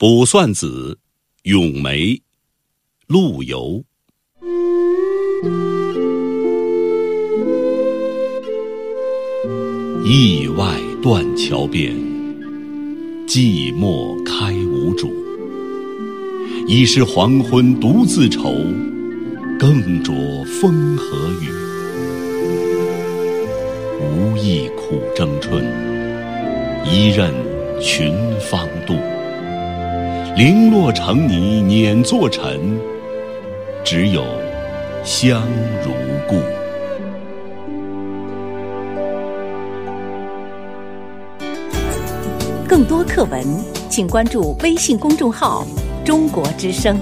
卜算子·咏梅，陆游。驿外断桥边，寂寞开无主。已是黄昏独自愁，更着风和雨。无意苦争春，一任群芳妒。零落成泥碾作尘，只有香如故。更多课文，请关注微信公众号“中国之声”。